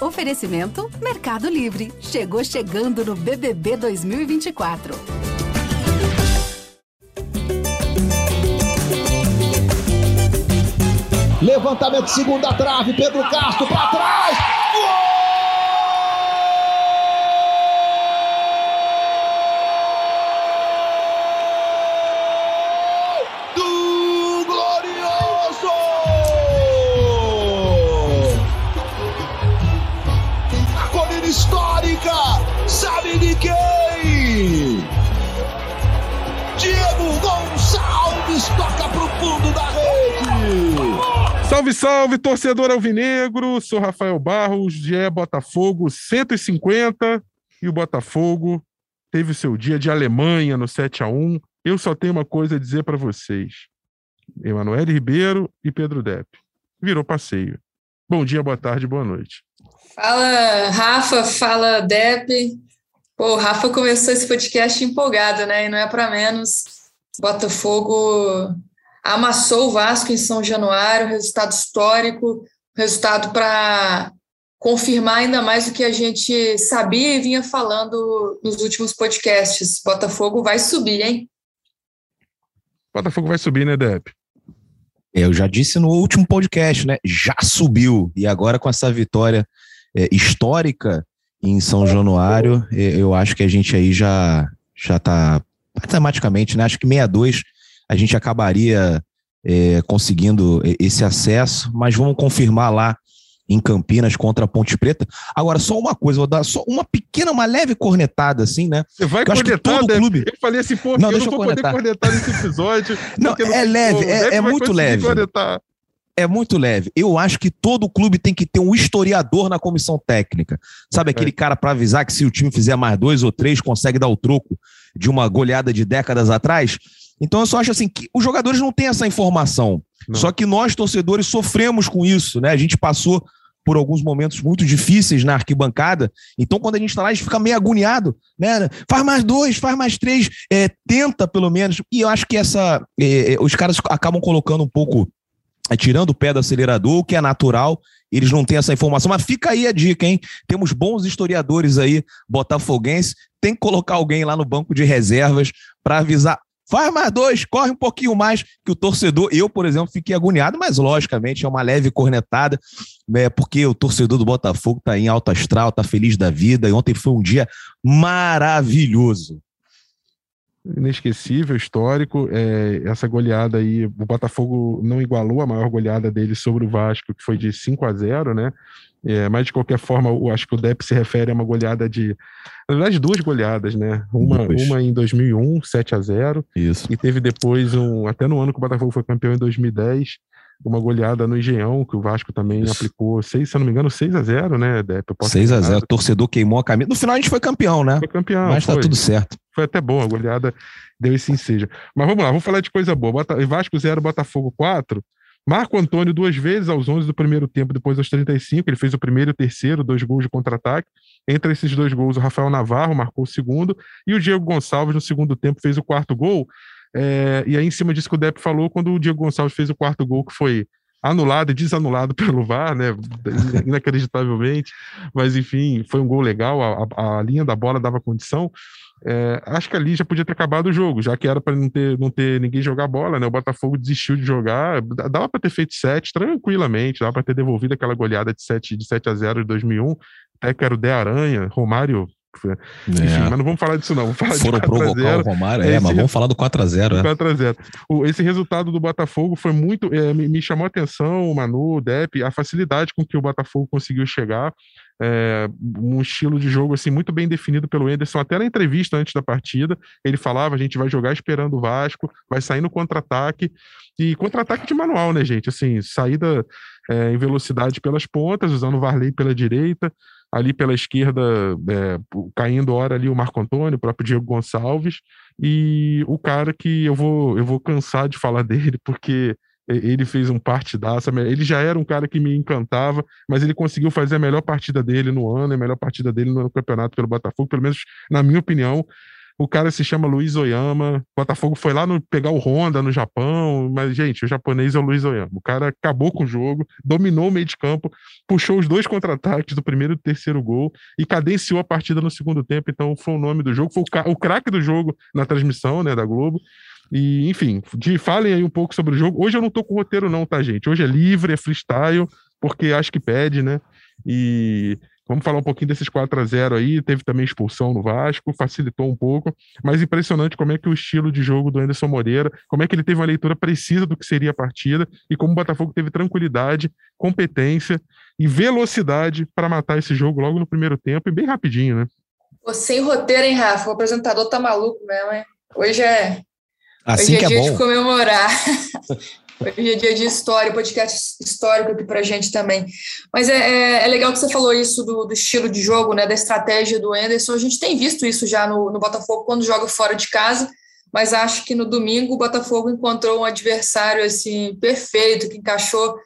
Oferecimento Mercado Livre. Chegou chegando no BBB 2024. Levantamento segunda trave, Pedro Castro para trás. Salve, salve, torcedor alvinegro! Sou Rafael Barros, GE Botafogo 150 e o Botafogo teve o seu dia de Alemanha no 7 a 1 Eu só tenho uma coisa a dizer para vocês. Emanuel Ribeiro e Pedro Depp. Virou passeio. Bom dia, boa tarde, boa noite. Fala, Rafa, fala, Depp. Pô, o Rafa começou esse podcast empolgado, né? E não é para menos. Botafogo amassou o Vasco em São Januário, resultado histórico, resultado para confirmar ainda mais o que a gente sabia e vinha falando nos últimos podcasts. Botafogo vai subir, hein? Botafogo vai subir, né, Deb? Eu já disse no último podcast, né? Já subiu. E agora com essa vitória é, histórica em São Januário, eu acho que a gente aí já já está matematicamente, né? Acho que 62 a gente acabaria é, conseguindo esse acesso, mas vamos confirmar lá em Campinas contra a Ponte Preta. Agora, só uma coisa, vou dar só uma pequena, uma leve cornetada, assim, né? Você vai cornetar, todo Deve. clube... Eu falei assim, pô, não, eu não vou cornetar. poder cornetar nesse episódio. não, é leve, é, é muito leve. Cornetar. É muito leve. Eu acho que todo clube tem que ter um historiador na comissão técnica. Sabe, aquele cara para avisar que se o time fizer mais dois ou três, consegue dar o troco de uma goleada de décadas atrás? Então eu só acho assim que os jogadores não têm essa informação. Não. Só que nós, torcedores, sofremos com isso, né? A gente passou por alguns momentos muito difíceis na arquibancada. Então, quando a gente está lá, a gente fica meio agoniado, né? Faz mais dois, faz mais três, é, tenta pelo menos. E eu acho que essa. É, é os caras acabam colocando um pouco. É, tirando o pé do acelerador, o que é natural, eles não têm essa informação. Mas fica aí a dica, hein? Temos bons historiadores aí, botafoguense. Tem que colocar alguém lá no banco de reservas para avisar faz mais dois, corre um pouquinho mais, que o torcedor, eu, por exemplo, fiquei agoniado, mas logicamente é uma leve cornetada, é, porque o torcedor do Botafogo tá em alto astral, tá feliz da vida, e ontem foi um dia maravilhoso. Inesquecível, histórico, é, essa goleada aí, o Botafogo não igualou a maior goleada dele sobre o Vasco, que foi de 5 a 0 né? É, mas de qualquer forma, eu acho que o Depp se refere a uma goleada de. Na verdade, duas goleadas, né? Uma, uma em 2001, 7 a 0 Isso. E teve depois, um, até no ano que o Botafogo foi campeão em 2010, uma goleada no Engenhão, que o Vasco também Isso. aplicou, seis, se eu não me engano, 6 a 0 né, Depp? 6 a 0 torcedor queimou a camisa. No final a gente foi campeão, né? Foi campeão. Mas tá foi. tá tudo certo. Foi até bom, a goleada deu esse ensejo. Mas vamos lá, vamos falar de coisa boa. Bota, Vasco 0, Botafogo 4. Marco Antônio duas vezes aos 11 do primeiro tempo, depois aos 35. Ele fez o primeiro e o terceiro, dois gols de contra-ataque. Entre esses dois gols, o Rafael Navarro marcou o segundo e o Diego Gonçalves, no segundo tempo, fez o quarto gol. É, e aí, em cima disso que o Depp falou, quando o Diego Gonçalves fez o quarto gol, que foi anulado e desanulado pelo VAR, né? Inacreditavelmente. Mas, enfim, foi um gol legal, a, a linha da bola dava condição. É, acho que ali já podia ter acabado o jogo, já que era para não ter, não ter ninguém jogar bola, né? O Botafogo desistiu de jogar, dava para ter feito 7 tranquilamente, dava para ter devolvido aquela goleada de 7, de 7 a 0 de 2001, até que era o De Aranha, Romário enfim, é. mas não vamos falar disso, não. Vamos Foram provocar o Romário, é, mas vamos falar do 4x0. 4x0. É. Esse resultado do Botafogo foi muito. É, me, me, chamou a atenção, o Manu, o Depp, a facilidade com que o Botafogo conseguiu chegar. É, um estilo de jogo assim muito bem definido pelo Enderson, até na entrevista antes da partida, ele falava: a gente vai jogar esperando o Vasco, vai sair no contra-ataque. E contra-ataque de manual, né, gente? Assim, saída é, em velocidade pelas pontas, usando o Varley pela direita ali pela esquerda, é, caindo hora ali o Marco Antônio, o próprio Diego Gonçalves, e o cara que eu vou, eu vou cansar de falar dele, porque ele fez um partidaço, ele já era um cara que me encantava, mas ele conseguiu fazer a melhor partida dele no ano, a melhor partida dele no campeonato pelo Botafogo, pelo menos na minha opinião, O cara se chama Luiz Oyama. O Botafogo foi lá no, pegar o Honda no Japão, mas, gente, o japonês é o Luiz Oyama. O cara acabou com o jogo, dominou o meio de campo, puxou os dois contra-ataques do primeiro e terceiro gol e cadenciou a partida no segundo tempo. Então, foi o nome do jogo, foi o, o craque do jogo na transmissão né, da Globo. E, enfim, de, falem aí um pouco sobre o jogo. Hoje eu não tô com roteiro, não, tá, gente? Hoje é livre, é freestyle, porque acho que pede, né? E Vamos falar um pouquinho desses 4 a 0 aí. Teve também expulsão no Vasco, facilitou um pouco, mas impressionante como é que o estilo de jogo do Anderson Moreira, como é que ele teve uma leitura precisa do que seria a partida e como o Botafogo teve tranquilidade, competência e velocidade para matar esse jogo logo no primeiro tempo e bem rapidinho, né? Sem roteiro, hein, Rafa? O apresentador tá maluco mesmo, hein? Hoje é. Assim Hoje é, é dia bom. de comemorar. Hoje é dia de história, podcast histórico aqui para a gente também. Mas é, é, é, legal que você falou isso do, do, estilo de jogo, né, da estratégia do Anderson. A gente tem visto isso já no, no, Botafogo quando joga fora de casa, mas acho que no domingo o Botafogo encontrou um adversário assim perfeito, que encaixou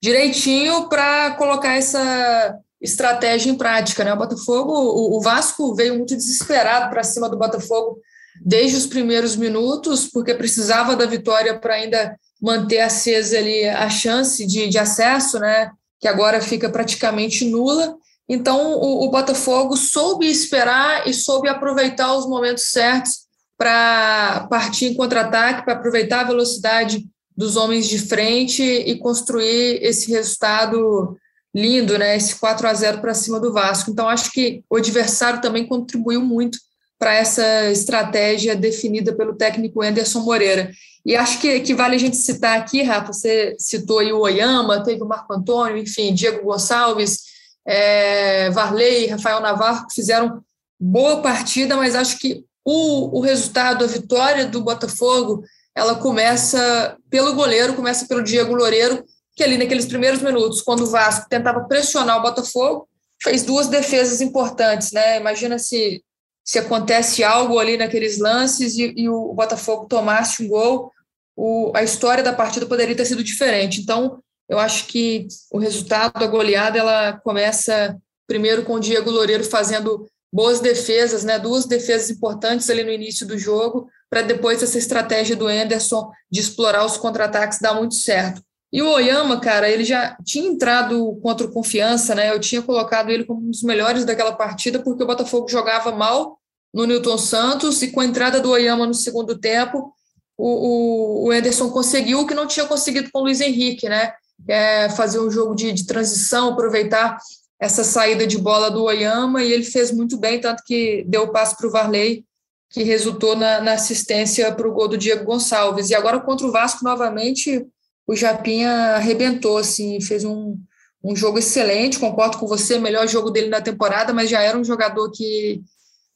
direitinho para colocar essa estratégia em prática. Né? O Botafogo, o, o Vasco veio muito desesperado para cima do Botafogo desde os primeiros minutos, porque precisava da vitória para ainda manter acesa ali a chance de, de acesso, né, que agora fica praticamente nula. Então, o, o Botafogo soube esperar e soube aproveitar os momentos certos para partir em contra-ataque, para aproveitar a velocidade dos homens de frente e construir esse resultado lindo, né? Esse 4 a 0 para cima do Vasco. Então, acho que o adversário também contribuiu muito para essa estratégia definida pelo técnico Anderson Moreira. E acho que, que vale a gente citar aqui, Rafa, você citou aí o Oyama, teve o Marco Antônio, enfim, Diego Gonçalves, é, Varley, Rafael Navarro, que fizeram boa partida, mas acho que o, o resultado, a vitória do Botafogo, ela começa pelo goleiro, começa pelo Diego Loureiro, que ali naqueles primeiros minutos, quando o Vasco tentava pressionar o Botafogo, fez duas defesas importantes, né? Imagina se se acontece algo ali naqueles lances e, e o Botafogo tomasse um gol, o, a história da partida poderia ter sido diferente. Então, eu acho que o resultado da goleada ela começa primeiro com o Diego Loureiro fazendo boas defesas, né, duas defesas importantes ali no início do jogo, para depois essa estratégia do Enderson de explorar os contra-ataques dar muito certo. E o Oyama, cara, ele já tinha entrado contra o Confiança, né? Eu tinha colocado ele como um dos melhores daquela partida, porque o Botafogo jogava mal no Newton Santos, e com a entrada do Oyama no segundo tempo, o, o, o conseguiu o que não tinha conseguido com o Luiz Henrique, né? É fazer um jogo de, de transição, aproveitar essa saída de bola do Oyama, e ele fez muito bem, tanto que deu o passo para o Varley, que resultou na, na assistência para o gol do Diego Gonçalves. E agora contra o Vasco, novamente, o Japinha arrebentou, assim, fez um, um jogo excelente, concordo com você, melhor jogo dele na temporada, mas já era um jogador que,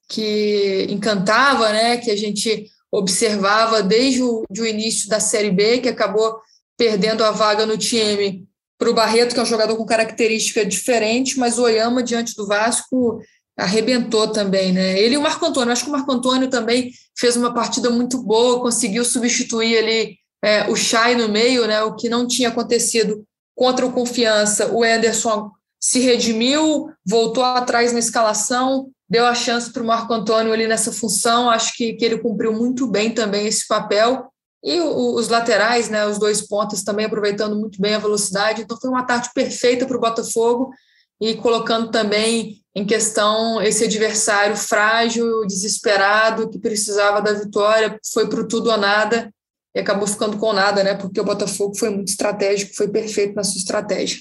que encantava, né, que a gente observava desde o, de início da Série B, que acabou perdendo a vaga no time para o Barreto, que é um jogador com característica diferente, mas o Oyama, diante do Vasco, arrebentou também, né? Ele e o Marco Antônio, acho que o Marco Antônio também fez uma partida muito boa, conseguiu substituir ali é, o Chay no meio, né? O que não tinha acontecido contra o Confiança, o Anderson se redimiu, voltou atrás na escalação, deu a chance para o Marco Antônio ali nessa função, acho que, que ele cumpriu muito bem também esse papel, e o, os laterais, né, os dois pontas também aproveitando muito bem a velocidade, então foi uma tarde perfeita para o Botafogo, e colocando também em questão esse adversário frágil, desesperado, que precisava da vitória, foi para o tudo ou nada, e acabou ficando com nada, né, porque o Botafogo foi muito estratégico, foi perfeito na sua estratégia.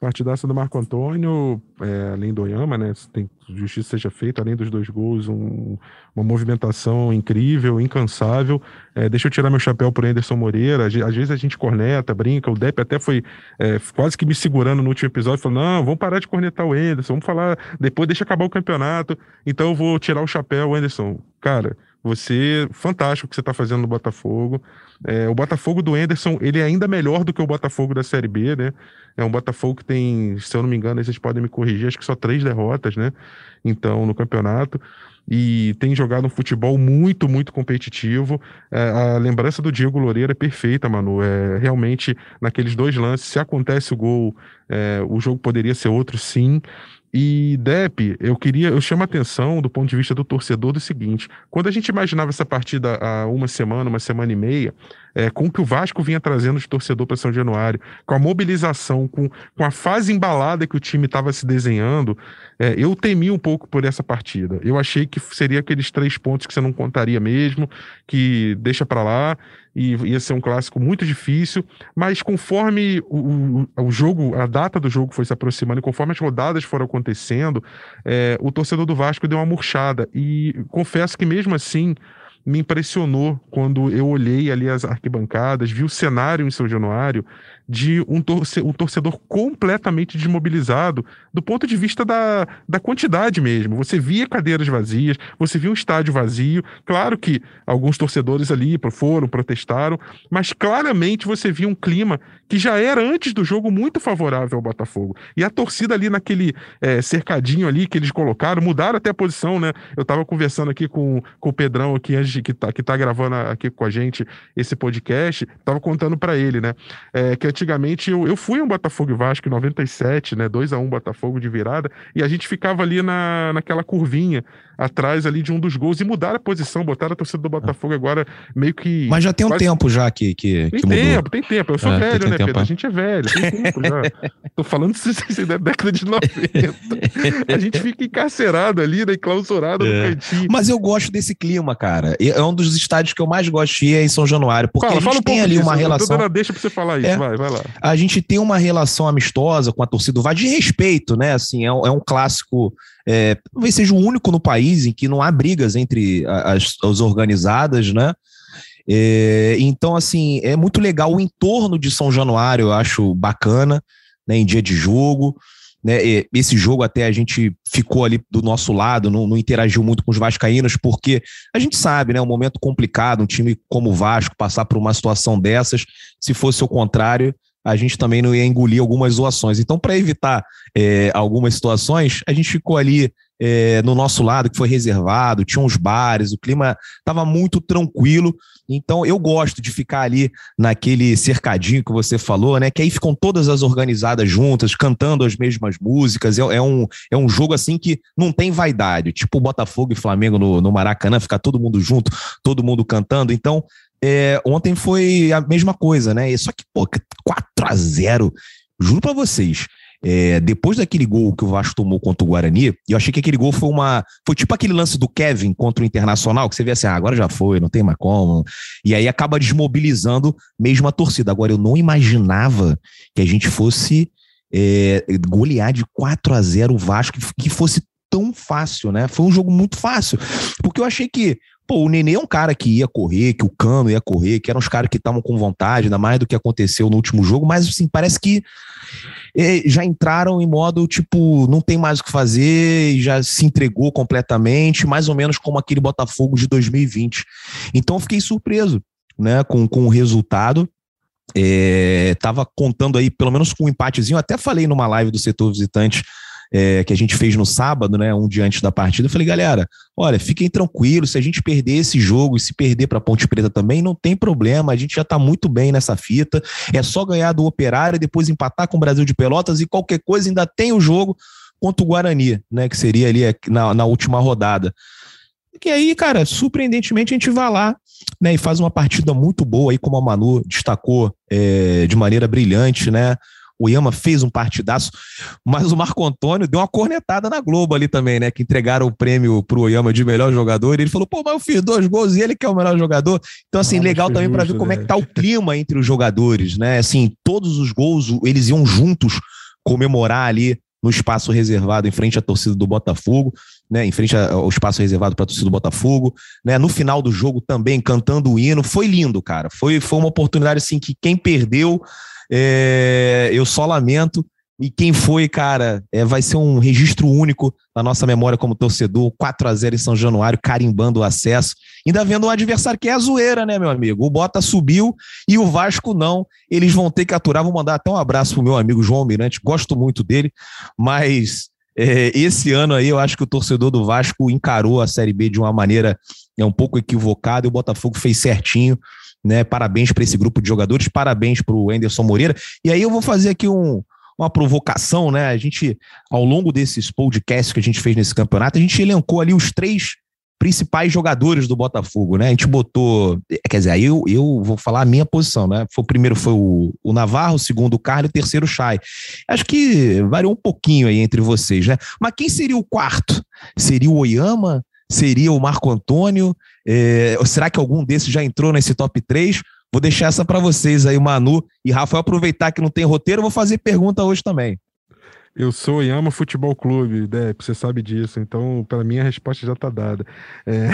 Partidaça do Marco Antônio, é, além do Oyama, né? Tem justiça seja feita, além dos dois gols, um, uma movimentação incrível, incansável. É, deixa eu tirar meu chapéu pro Anderson Moreira. Às vezes a gente corneta, brinca. O Depp até foi é, quase que me segurando no último episódio, falando: não, vamos parar de cornetar o Anderson, vamos falar depois, deixa acabar o campeonato. Então eu vou tirar o chapéu, Anderson. Cara, você, fantástico o que você está fazendo no Botafogo. É, o Botafogo do Enderson, ele é ainda melhor do que o Botafogo da Série B, né? É um Botafogo que tem, se eu não me engano, vocês podem me corrigir, acho que só três derrotas, né? Então, no campeonato. E tem jogado um futebol muito, muito competitivo. É, a lembrança do Diego Loureiro é perfeita, Manu. É, realmente, naqueles dois lances, se acontece o gol, é, o jogo poderia ser outro, sim. E, Dep, eu queria, eu chamo a atenção do ponto de vista do torcedor do seguinte: quando a gente imaginava essa partida há uma semana, uma semana e meia, é, com o que o Vasco vinha trazendo de torcedor para São Januário, com a mobilização, com, com a fase embalada que o time estava se desenhando, é, eu temi um pouco por essa partida. Eu achei que seria aqueles três pontos que você não contaria mesmo, que deixa para lá e ia ser um clássico muito difícil, mas conforme o, o, jogo, a data do jogo foi se aproximando conforme as rodadas foram acontecendo, é, o torcedor do Vasco deu uma murchada e confesso que mesmo assim me impressionou quando eu olhei ali as arquibancadas, vi o cenário em São Januário de um, torce, um torcedor completamente desmobilizado do ponto de vista da, da quantidade mesmo. Você via cadeiras vazias, você via um estádio vazio. Claro que alguns torcedores ali foram, protestaram, mas claramente você via um clima que já era antes do jogo muito favorável ao Botafogo. E a torcida ali naquele é, cercadinho ali que eles colocaram, mudaram até a posição, né? Eu estava conversando aqui com, com o Pedrão aqui que tá, que tá gravando aqui com a gente esse podcast, estava contando para ele, né? É, que antigamente eu, eu fui um Botafogo e Vasco em 97, né? 2 a 1 Botafogo de virada, e a gente ficava ali na, naquela curvinha atrás ali de um dos gols e mudaram a posição, botaram a torcida do Botafogo agora meio que. Mas já tem um quase... tempo já que, que, tem que tempo, mudou. tem tempo. Eu sou é, velho, né, tempo, Pedro? A gente é velho, tem tempo já. Tô falando isso da década de 90. a gente fica encarcerado ali, né, enclausurado é. no cantinho. Mas eu gosto desse clima, cara. É um dos estádios que eu mais gosto de ir é em São Januário, porque fala, a gente um tem ali disso, uma relação. Deixa pra você falar isso, é, vai, vai lá. A gente tem uma relação amistosa com a torcida do de respeito, né? Assim, é um, é um clássico é, talvez seja o único no país em que não há brigas entre as, as organizadas, né? É, então, assim, é muito legal o entorno de São Januário, eu acho bacana, né, em dia de jogo. Né, esse jogo até a gente ficou ali do nosso lado, não, não, interagiu muito com os vascaínos, porque a gente sabe, né, um momento complicado, um time como o Vasco passar por uma situação dessas, se fosse o contrário, a gente também não ia engolir algumas zoações. Então, para evitar é, algumas situações, a gente ficou ali é, no nosso lado, que foi reservado, tinha uns bares, o clima estava muito tranquilo. Então, eu gosto de ficar ali naquele cercadinho que você falou, né? Que aí ficam todas as organizadas juntas, cantando as mesmas músicas. É, é um, é um jogo assim que não tem vaidade, tipo Botafogo e Flamengo no, no Maracanã, ficar todo mundo junto, todo mundo cantando. Então, é, ontem foi a mesma coisa, né? Só que, pô, 4 a 0 juro para vocês. É, depois daquele gol que o Vasco tomou contra o Guarani, eu achei que aquele gol foi uma. Foi tipo aquele lance do Kevin contra o Internacional, que você vê assim, ah, agora já foi, não tem mais como. E aí acaba desmobilizando mesmo a torcida. Agora, eu não imaginava que a gente fosse é, golear de 4 a 0 o Vasco, que fosse tão fácil, né? Foi um jogo muito fácil. Porque eu achei que Pô, o Nenê é um cara que ia correr, que o Cano ia correr, que eram os caras que estavam com vontade, ainda mais do que aconteceu no último jogo, mas assim, parece que é, já entraram em modo tipo, não tem mais o que fazer já se entregou completamente, mais ou menos como aquele Botafogo de 2020. Então eu fiquei surpreso, né, com, com o resultado. É, tava contando aí, pelo menos com um empatezinho, até falei numa live do setor visitante é, que a gente fez no sábado, né, um dia antes da partida, eu falei, galera, olha, fiquem tranquilos, se a gente perder esse jogo e se perder para Ponte Preta também, não tem problema, a gente já está muito bem nessa fita, é só ganhar do Operário, depois empatar com o Brasil de Pelotas e qualquer coisa ainda tem o jogo contra o Guarani, né, que seria ali na, na última rodada. Que aí, cara, surpreendentemente a gente vai lá né, e faz uma partida muito boa aí, como a Manu destacou é, de maneira brilhante, né? O Yama fez um partidaço, mas o Marco Antônio deu uma cornetada na Globo ali também, né? Que entregaram o prêmio pro Yama de melhor jogador. E ele falou, pô, mas eu fiz dois gols e ele que é o melhor jogador. Então, assim, ah, legal também para ver como é que tá o clima entre os jogadores, né? Assim, todos os gols, eles iam juntos comemorar ali no espaço reservado em frente à torcida do Botafogo, né, em frente ao espaço reservado para a torcida do Botafogo, né, no final do jogo também cantando o hino, foi lindo, cara, foi, foi uma oportunidade assim que quem perdeu é, eu só lamento. E quem foi, cara, é, vai ser um registro único na nossa memória como torcedor. 4 a 0 em São Januário, carimbando o acesso. Ainda vendo um adversário que é a zoeira, né, meu amigo? O Bota subiu e o Vasco não. Eles vão ter que aturar. Vou mandar até um abraço pro meu amigo João Mirante, gosto muito dele, mas é, esse ano aí eu acho que o torcedor do Vasco encarou a Série B de uma maneira é, um pouco equivocada e o Botafogo fez certinho né? Parabéns para esse grupo de jogadores, parabéns para o Anderson Moreira. E aí eu vou fazer aqui um, uma provocação, né? A gente, ao longo desses podcasts que a gente fez nesse campeonato, a gente elencou ali os três principais jogadores do Botafogo, né? A gente botou, quer dizer, aí eu, eu vou falar a minha posição, né? Foi, o primeiro foi o, o Navarro, o segundo o Carlos, o terceiro o Chay. Acho que variou um pouquinho aí entre vocês, né? Mas quem seria o quarto? Seria o Oyama? Seria o Marco Antônio? É, será que algum desses já entrou nesse top 3? Vou deixar essa para vocês aí, Manu e Rafael. Aproveitar que não tem roteiro, vou fazer pergunta hoje também. Eu sou Yama Futebol Clube, Depp, você sabe disso, então para mim a resposta já está dada. É...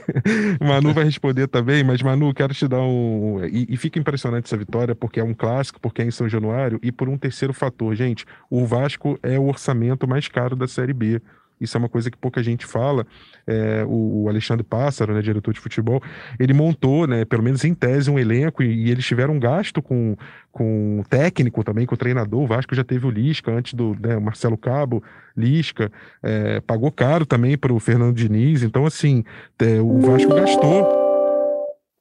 Manu vai responder também, mas Manu, quero te dar um. E, e, fica impressionante essa vitória, porque é um clássico, porque é em São Januário, e por um terceiro fator. Gente, o Vasco é o orçamento mais caro da Série B. Isso é uma coisa que pouca gente fala. É, o, o, Alexandre Pássaro, né, diretor de futebol, ele montou, né, pelo menos em tese, um elenco e, e eles tiveram um gasto com, com técnico também, com o treinador. O Vasco já teve o Lisca antes do né, Marcelo Cabo, Lisca, é, pagou caro também para o Fernando Diniz. Então, assim, é, o Vasco gastou.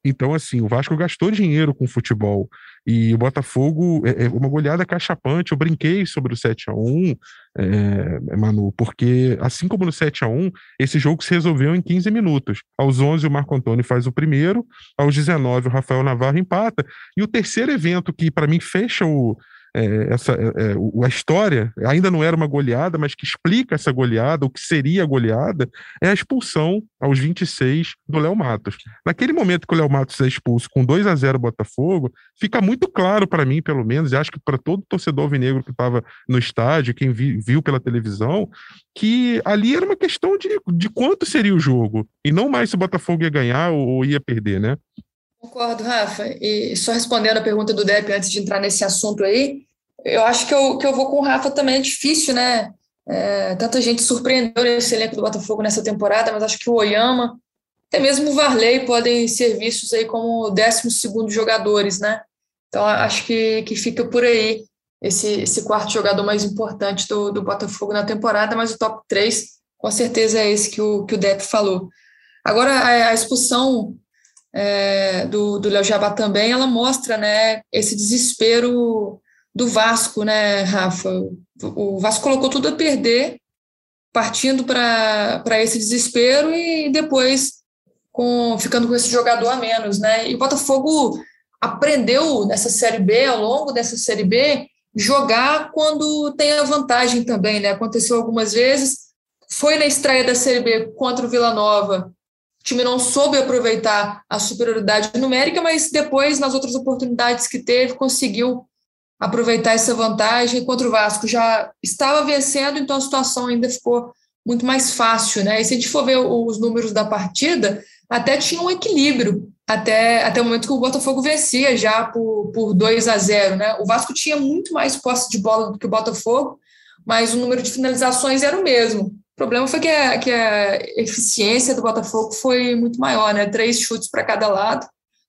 Então, assim, o Vasco gastou dinheiro com futebol. E o Botafogo é, é uma goleada cachapante. Eu brinquei sobre o 7 a 1 é, Manu, porque assim como no 7 a 1 esse jogo se resolveu em 15 minutos. Aos 11, o Marco Antônio faz o primeiro, aos 19, o Rafael Navarro empata. E o terceiro evento que, para mim, fecha o, é, essa, é, é a história ainda não era uma goleada, mas que explica essa goleada, o que seria a goleada, é a expulsão aos 26 do Léo Matos. Naquele momento que o Léo Matos é expulso com 2 a 0 Botafogo, fica muito claro para mim, pelo menos, e acho que para todo torcedor alvinegro que estava no estádio, quem vi, viu pela televisão, que ali era uma questão de, de quanto seria o jogo, e não mais se o Botafogo ia ganhar ou, ou ia perder, né? Concordo, Rafa. E só respondendo a pergunta do Depp antes de entrar nesse assunto aí, eu acho que eu, que eu vou com o Rafa também. É difícil, né? É, tanta gente surpreendeu nesse elenco do Botafogo nessa temporada, mas acho que o Oyama, até mesmo o Varley, podem ser vistos aí como 12 jogadores, né? Então acho que, que fica por aí esse, esse quarto jogador mais importante do, do Botafogo na temporada, mas o top 3 com certeza é esse que o, que o Depp falou. Agora, a, a expulsão é, do, do Léo Jabá também, ela mostra né, esse desespero do Vasco, né, Rafa? O Vasco colocou tudo a perder, partindo para esse desespero e depois com, ficando com esse jogador a menos, né? E o Botafogo aprendeu nessa Série B, ao longo dessa Série B, jogar quando tem a vantagem também, né? Aconteceu algumas vezes. Foi na estreia da Série B contra o Vila Nova. O time não soube aproveitar a superioridade numérica, mas depois, nas outras oportunidades que teve, conseguiu aproveitar essa vantagem contra o Vasco. Já estava vencendo, então a situação ainda ficou muito mais fácil, né? E se a gente for ver os números da partida, até tinha um equilíbrio até, até o momento que o Botafogo vencia já por, por 2 a 0, né? O Vasco tinha muito mais posse de bola do que o Botafogo, mas o número de finalizações era o mesmo. O problema foi que a, que a eficiência do Botafogo foi muito maior, né? Três chutes para cada lado,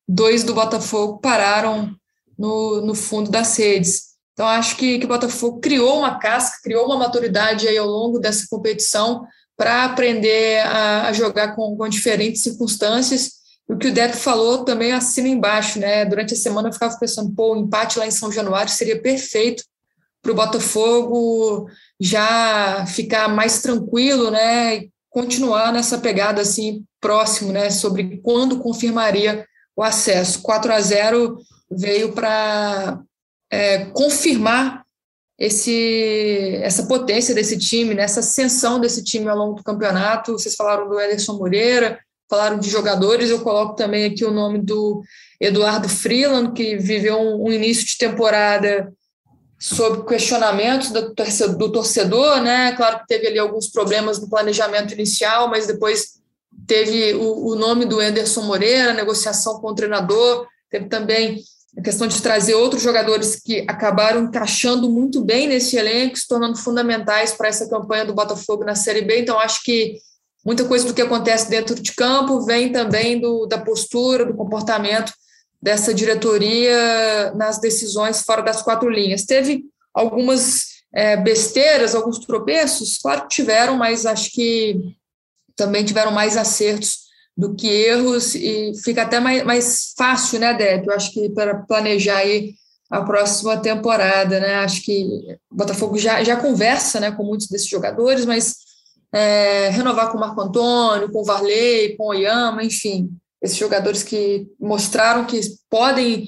dois do Botafogo pararam no, no fundo das redes. Então, acho que, que o Botafogo criou uma casca, criou uma maturidade aí ao longo dessa competição para aprender a, a jogar com, com, diferentes circunstâncias. O que o Deto falou também assina embaixo, né? Durante a semana eu ficava pensando, pô, o empate lá em São Januário seria perfeito para o Botafogo já ficar mais tranquilo, né? E continuar nessa pegada assim próximo, né? Sobre quando confirmaria o acesso. 4 a 0 veio para é, confirmar esse, essa potência desse time, né, ascensão desse time ao longo do campeonato. Vocês falaram do Ederson Moreira, falaram de jogadores, eu coloco também aqui o nome do Eduardo Freeland, que viveu um, um início de temporada sob questionamentos do torcedor, do torcedor, né? Claro que teve ali alguns problemas no planejamento inicial, mas depois teve o, o nome do Ederson Moreira, negociação com o treinador, teve também a questão de trazer outros jogadores que acabaram encaixando muito bem nesse elenco, se tornando fundamentais para essa campanha do Botafogo na Série B. Então, acho que muita coisa do que acontece dentro de campo vem também do, da postura, do comportamento dessa diretoria nas decisões fora das quatro linhas. Teve algumas é, besteiras, alguns tropeços, claro que tiveram, mas acho que também tiveram mais acertos do que erros e fica até mais, mais fácil, né, Deb? Eu acho que para planejar aí a próxima temporada, né? Acho que o Botafogo já, já conversa né, com muitos desses jogadores, mas é, renovar com o Marco Antônio, com o Varley, com o Oyama, enfim, esses jogadores que mostraram que podem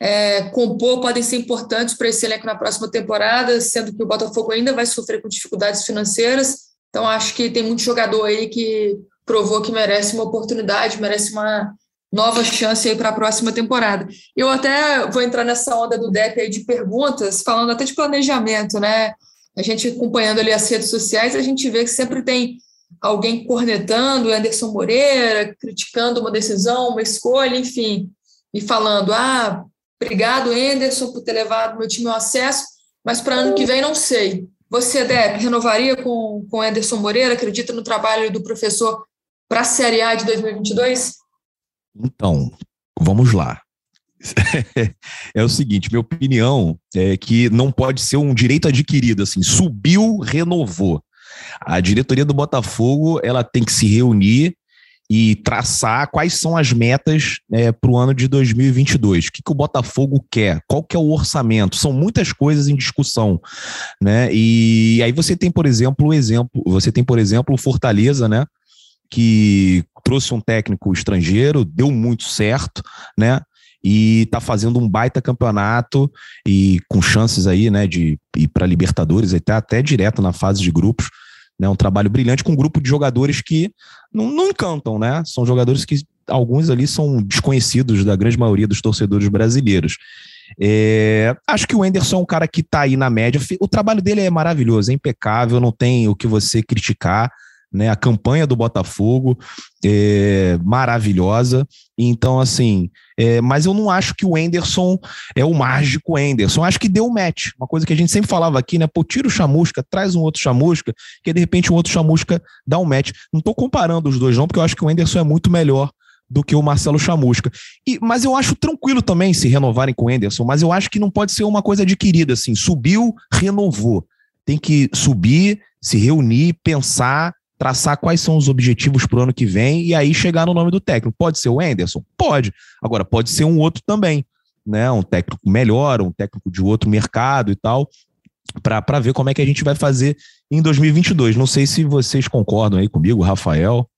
é, compor, podem ser importantes para esse elenco na próxima temporada, sendo que o Botafogo ainda vai sofrer com dificuldades financeiras. Então, acho que tem muito jogador aí que provou que merece uma oportunidade, merece uma nova chance aí para a próxima temporada. Eu até vou entrar nessa onda do DEP aí de perguntas, falando até de planejamento, né? A gente acompanhando ali as redes sociais, a gente vê que sempre tem alguém cornetando o Anderson Moreira, criticando uma decisão, uma escolha, enfim, e falando: ah, obrigado, Anderson, por ter levado meu time ao acesso, mas para ano que vem não sei. Você, Deb, renovaria com o Anderson Moreira? Acredita no trabalho do professor para a Série A de 2022? Então, vamos lá. é o seguinte, minha opinião é que não pode ser um direito adquirido, assim, subiu, renovou. A diretoria do Botafogo, ela tem que se reunir e traçar quais são as metas é, para o ano de 2022. O que, que o Botafogo quer? Qual que é o orçamento? São muitas coisas em discussão, né? E aí você tem, por exemplo, o exemplo, você tem, por exemplo, o Fortaleza, né? Que trouxe um técnico estrangeiro, deu muito certo, né? E tá fazendo um baita campeonato e com chances aí, né, de ir para Libertadores, até, até direto na fase de grupos. Né, um trabalho brilhante com um grupo de jogadores que não, não encantam, né? São jogadores que alguns ali são desconhecidos da grande maioria dos torcedores brasileiros. É, acho que o Enderson é um cara que está aí na média. O trabalho dele é maravilhoso, é impecável, não tem o que você criticar. Né, a campanha do Botafogo é maravilhosa. Então, assim, é, mas eu não acho que o Enderson é o mágico Enderson. Acho que deu match. Uma coisa que a gente sempre falava aqui, né? Pô, tira o chamusca, traz um outro chamusca, que de repente um outro chamusca dá um match. Não estou comparando os dois, não, porque eu acho que o Enderson é muito melhor do que o Marcelo Chamusca. E, mas eu acho tranquilo também se renovarem com o Enderson, mas eu acho que não pode ser uma coisa adquirida, assim, subiu, renovou. Tem que subir, se reunir, pensar, traçar quais são os objetivos para o ano que vem e aí chegar no nome do técnico. Pode ser o Anderson? Pode. Agora, pode ser um outro também, né? Um técnico melhor, um técnico de outro mercado e tal, para ver como é que a gente vai fazer em 2022. Não sei se vocês concordam aí comigo, Rafael.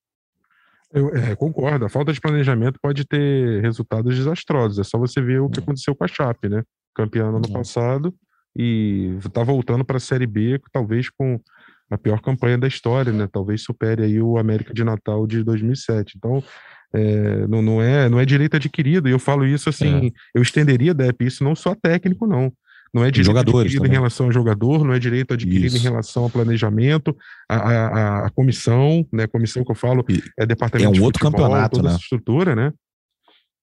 Eu é, concordo. A falta de planejamento pode ter resultados desastrosos. É só você ver o que aconteceu com a Chape, né? Campeão ano uhum. passado e está voltando para a Série B, talvez com a pior campanha da história, né? Talvez supere aí o América de Natal de 2007. Então, é, não, não, é, não é direito adquirido, e eu falo isso assim, é. eu estenderia, Dep, isso não só técnico, não. Não é direito Jogadores adquirido também. em relação ao jogador, não é direito adquirido isso. em relação ao planejamento, a, a, a, comissão, né? Comissão que eu falo é departamento é um outro futebol, campeonato, toda né? essa estrutura, né?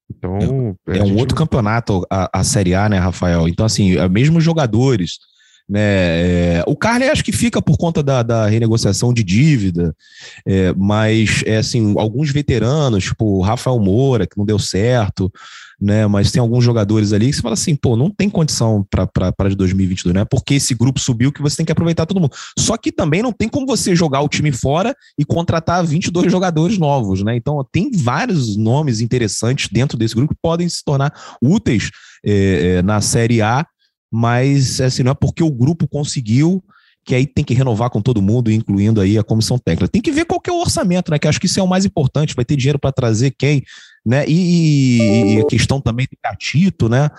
Então, é, é um outro campeonato a, a Série A, né, Rafael? Então, assim, é mesmo jogadores, né? É, o Carly acho que fica por conta da, da renegociação de dívida, é, mas é assim, alguns veteranos, tipo o Rafael Moura, que não deu certo, né? Mas tem alguns jogadores ali que você fala assim, pô, não tem condição para de 2022, né? Porque esse grupo subiu que você tem que aproveitar todo mundo. Só que também não tem como você jogar o time fora e contratar 22 jogadores novos, né? Então tem vários nomes interessantes dentro desse grupo que podem se tornar úteis é, é, na Série A mas assim, não é porque o grupo conseguiu que aí tem que renovar com todo mundo, incluindo aí a comissão técnica. Tem que ver qual que é o orçamento, né? Que acho que isso é o mais importante. Vai ter dinheiro para trazer quem, né? E, e, a questão também do Gatito, né?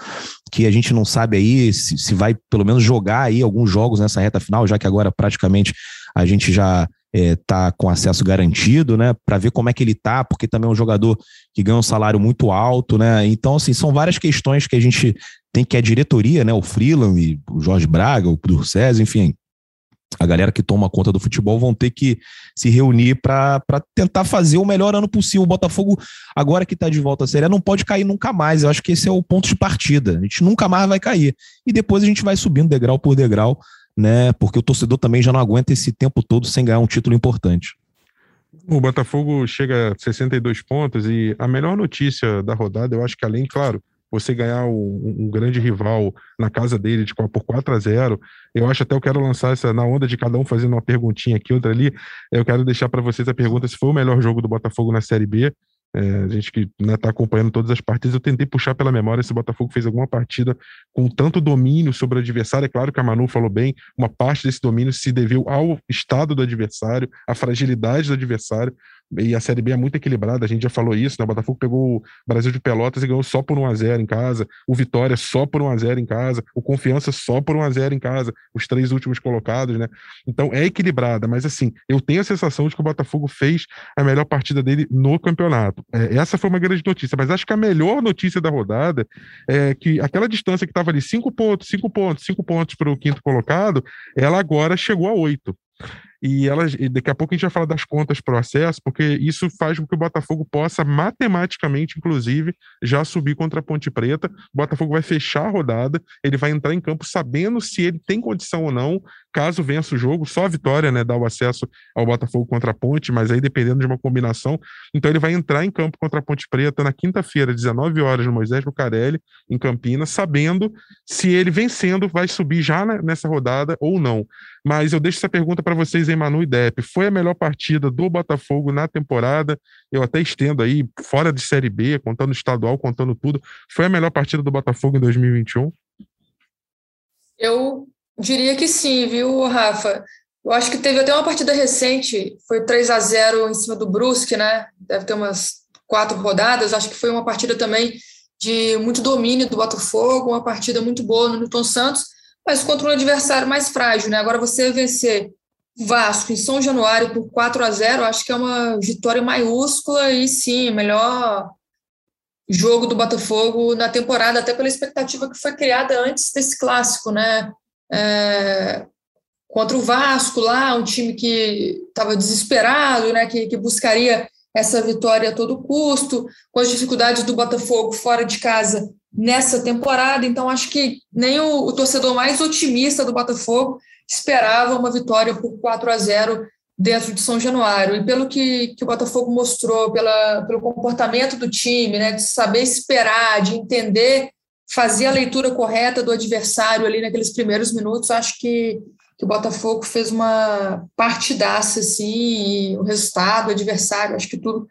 Que a gente não sabe aí se, se vai pelo menos jogar aí alguns jogos nessa reta final, já que agora praticamente a gente já é, tá com acesso garantido, né? Para ver como é que ele tá, porque também é um jogador que ganha um salário muito alto, né? Então, assim, são várias questões que a gente tem que a diretoria, né, o Freeland, o Jorge Braga, o Durcés, enfim, a galera que toma conta do futebol vão ter que se reunir para tentar fazer o melhor ano possível. O Botafogo, agora que está de volta à Série não pode cair nunca mais. Eu acho que esse é o ponto de partida. A gente nunca mais vai cair. E depois a gente vai subindo degrau por degrau, né? Porque o torcedor também já não aguenta esse tempo todo sem ganhar um título importante. O Botafogo chega a 62 pontos e a melhor notícia da rodada, eu acho que além, claro, você ganhar um, um, grande rival na casa dele de, por 4 a 0 Eu acho até eu quero lançar essa na onda de cada um fazendo uma perguntinha aqui, outra ali. Eu quero deixar para vocês a pergunta se foi o melhor jogo do Botafogo na Série B. É, a gente que está né, tá acompanhando todas as partidas, eu tentei puxar pela memória se o Botafogo fez alguma partida com tanto domínio sobre o adversário. É claro que a Manu falou bem, uma parte desse domínio se deveu ao estado do adversário, à fragilidade do adversário. E a Série B é muito equilibrada, a gente já falou isso, né? O Botafogo pegou o Brasil de Pelotas e ganhou só por 1x0 em casa, o Vitória só por 1x0 em casa, o Confiança só por 1x0 em casa, os três últimos colocados, né? Então é equilibrada, mas assim, eu tenho a sensação de que o Botafogo fez a melhor partida dele no campeonato. É, essa foi uma grande notícia, mas acho que a melhor notícia da rodada é que aquela distância que estava ali, cinco pontos, cinco pontos, cinco pontos para o quinto colocado, ela agora chegou a oito e elas daqui a pouco a gente vai falar das contas para o acesso, porque isso faz com que o Botafogo possa matematicamente, inclusive, já subir contra a Ponte Preta. O Botafogo vai fechar a rodada, ele vai entrar em campo sabendo se ele tem condição ou não, caso vença o jogo, só a vitória, né, dá o acesso ao Botafogo contra a Ponte, mas aí dependendo de uma combinação, então ele vai entrar em campo contra a Ponte Preta na quinta-feira, 19 horas, no Moisés Lucarelli, em Campinas, sabendo se ele vencendo vai subir já nessa rodada ou não. Mas eu deixo essa pergunta para vocês em Manu e Depp. Foi a melhor partida do Botafogo na temporada? Eu até estendo aí, fora de Série B, contando estadual, contando tudo. Foi a melhor partida do Botafogo em 2021? Eu diria que sim, viu, Rafa? Eu acho que teve até uma partida recente, foi 3 a 0 em cima do Brusque, né? Deve ter umas quatro rodadas. Acho que foi uma partida também de muito domínio do Botafogo, uma partida muito boa no Newton Santos mas contra um adversário mais frágil, né? Agora você vencer Vasco em São Januário por 4 a 0, acho que é uma vitória maiúscula e sim, melhor jogo do Botafogo na temporada, até pela expectativa que foi criada antes desse clássico, né? É, contra o Vasco lá, um time que estava desesperado, né? Que, que buscaria essa vitória a todo custo, com as dificuldades do Botafogo fora de casa nessa temporada. Então, acho que nem o, o, torcedor mais otimista do Botafogo esperava uma vitória por 4 a 0 dentro de São Januário. E pelo que, que o Botafogo mostrou, pela, pelo comportamento do time, né, de saber esperar, de entender, fazer a leitura correta do adversário ali naqueles primeiros minutos, acho que, que o Botafogo fez uma partidaça, assim, o resultado, o adversário, acho que tudo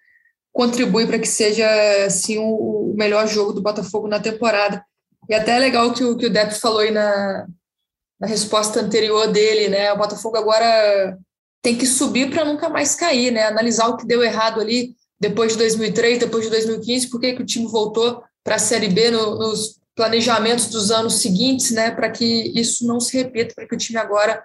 contribui para que seja assim o, melhor jogo do Botafogo na temporada. E até é legal que o que o Depp falou aí na, na resposta anterior dele, né? O Botafogo agora tem que subir para nunca mais cair, né? Analisar o que deu errado ali depois de 2003, depois de 2015, por que, que o time voltou para a Série B no, nos planejamentos dos anos seguintes, né? Para que isso não se repita, para que o time agora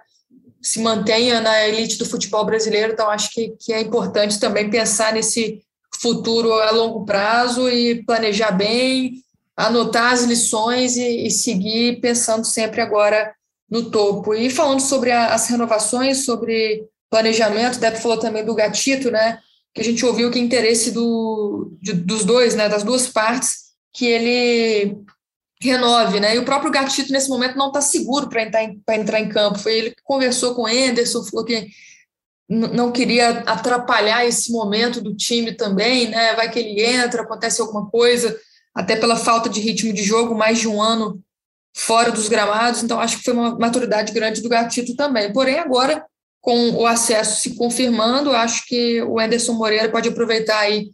se mantenha na elite do futebol brasileiro. Então, acho que, que é importante também pensar nesse futuro a longo prazo e planejar bem, anotar as lições e, e seguir pensando sempre agora no topo. E falando sobre a, as renovações, sobre planejamento, Deb falou também do gatito, né? Que a gente ouviu que interesse do, de, dos dois, né? Das duas partes, que ele renove, né? E o próprio Gatito nesse momento não está seguro para entrar, em, entrar em campo. Foi ele que conversou com o Anderson, falou que não queria atrapalhar esse momento do time também, né? Vai que ele entra, acontece alguma coisa, até pela falta de ritmo de jogo, mais de um ano fora dos gramados, então acho que foi uma maturidade grande do Gatito também. Porém, agora, com o acesso se confirmando, acho que o Anderson Moreira pode aproveitar aí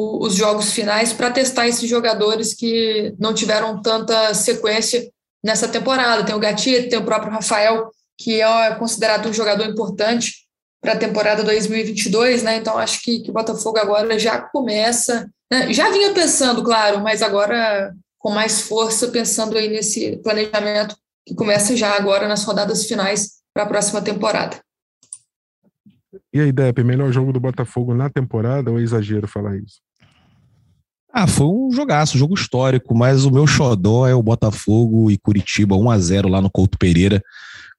os jogos finais para testar esses jogadores que não tiveram tanta sequência nessa temporada. Tem o Gatito, tem o próprio Rafael, que é considerado um jogador importante para a temporada 2022, né? Então acho que, que o Botafogo agora já começa, né? já vinha pensando, claro, mas agora com mais força, pensando aí nesse planejamento que começa já agora nas rodadas finais para a próxima temporada. E aí, Depp, melhor jogo do Botafogo na temporada ou é exagero falar isso? Ah, foi um jogaço, jogo histórico, mas o meu xodó é o Botafogo e Curitiba 1 a 0 lá no Couto Pereira.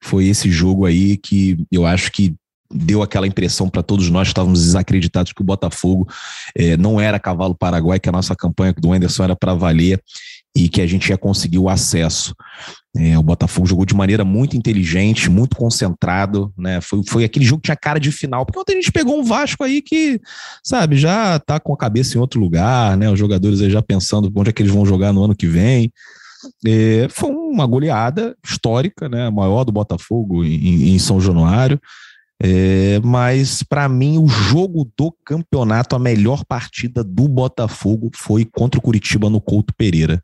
Foi esse jogo aí que eu acho que deu aquela impressão para todos nós que estávamos desacreditados que o Botafogo é, não era cavalo paraguai, que a nossa campanha do Anderson era para valer e que a gente ia conseguir o acesso. É, o Botafogo jogou de maneira muito inteligente, muito concentrado, né? Foi, foi aquele jogo que tinha cara de final, porque ontem a gente pegou um Vasco aí que, sabe, já tá com a cabeça em outro lugar, né? Os jogadores aí já pensando onde é que eles vão jogar no ano que vem. É, foi uma goleada histórica, né? Maior do Botafogo em, em São Januário. É, mas para mim o jogo do campeonato, a melhor partida do Botafogo foi contra o Curitiba no Couto Pereira.